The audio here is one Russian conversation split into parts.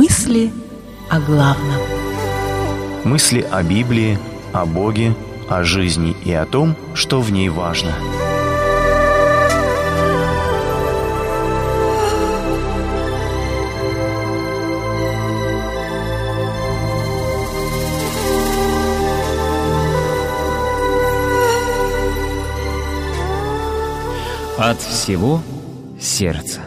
Мысли о главном. Мысли о Библии, о Боге, о жизни и о том, что в ней важно. От всего сердца.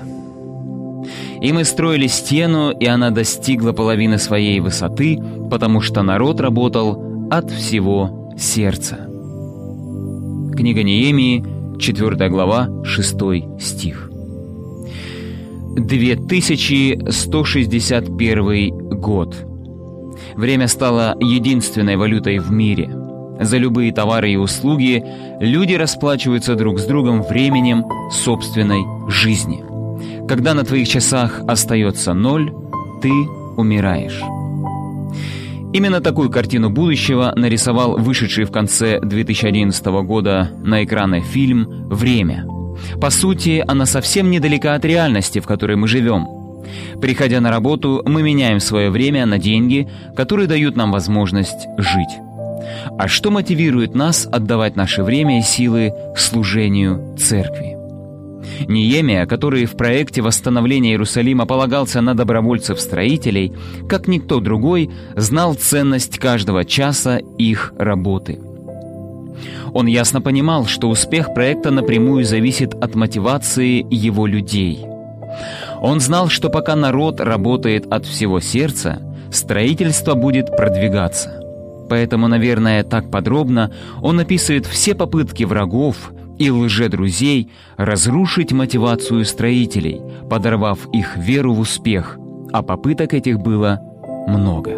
И мы строили стену, и она достигла половины своей высоты, потому что народ работал от всего сердца. Книга Неемии, 4 глава, 6 стих. 2161 год. Время стало единственной валютой в мире. За любые товары и услуги люди расплачиваются друг с другом временем собственной жизни – когда на твоих часах остается ноль, ты умираешь. Именно такую картину будущего нарисовал вышедший в конце 2011 года на экраны фильм «Время». По сути, она совсем недалека от реальности, в которой мы живем. Приходя на работу, мы меняем свое время на деньги, которые дают нам возможность жить. А что мотивирует нас отдавать наше время и силы служению церкви? Ниемия, который в проекте восстановления Иерусалима полагался на добровольцев-строителей, как никто другой, знал ценность каждого часа их работы. Он ясно понимал, что успех проекта напрямую зависит от мотивации его людей. Он знал, что пока народ работает от всего сердца, строительство будет продвигаться. Поэтому, наверное, так подробно он описывает все попытки врагов и лже-друзей разрушить мотивацию строителей, подорвав их веру в успех, а попыток этих было много.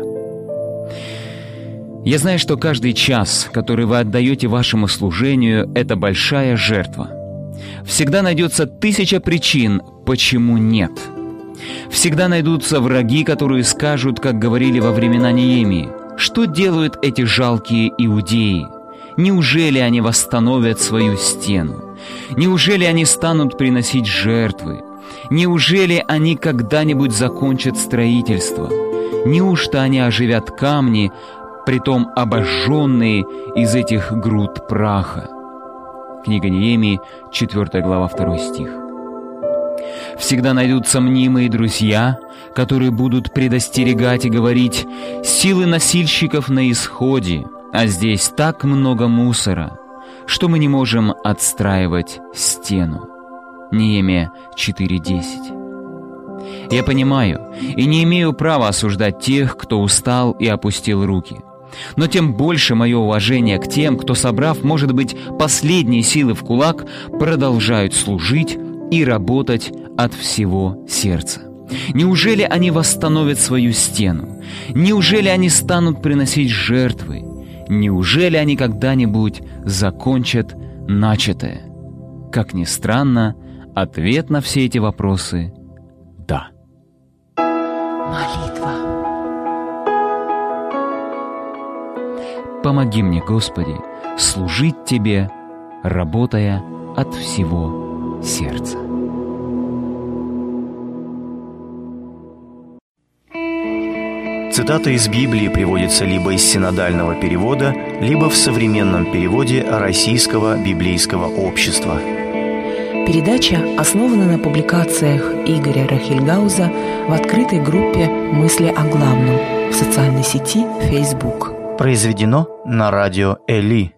Я знаю, что каждый час, который вы отдаете вашему служению, это большая жертва. Всегда найдется тысяча причин, почему нет. Всегда найдутся враги, которые скажут, как говорили во времена Неемии, что делают эти жалкие иудеи – Неужели они восстановят свою стену? Неужели они станут приносить жертвы? Неужели они когда-нибудь закончат строительство? Неужто они оживят камни, притом обожженные из этих груд праха? Книга Неемии, 4 глава, 2 стих. Всегда найдутся мнимые друзья, которые будут предостерегать и говорить «силы носильщиков на исходе», а здесь так много мусора, что мы не можем отстраивать стену. Неемия 4.10 Я понимаю и не имею права осуждать тех, кто устал и опустил руки. Но тем больше мое уважение к тем, кто, собрав, может быть, последние силы в кулак, продолжают служить и работать от всего сердца. Неужели они восстановят свою стену? Неужели они станут приносить жертвы? Неужели они когда-нибудь закончат начатое? Как ни странно, ответ на все эти вопросы — да. Молитва. Помоги мне, Господи, служить Тебе, работая от всего сердца. Цитата из Библии приводится либо из синодального перевода, либо в современном переводе Российского библейского общества. Передача основана на публикациях Игоря Рахильгауза в открытой группе «Мысли о главном» в социальной сети Facebook. Произведено на радио «Эли»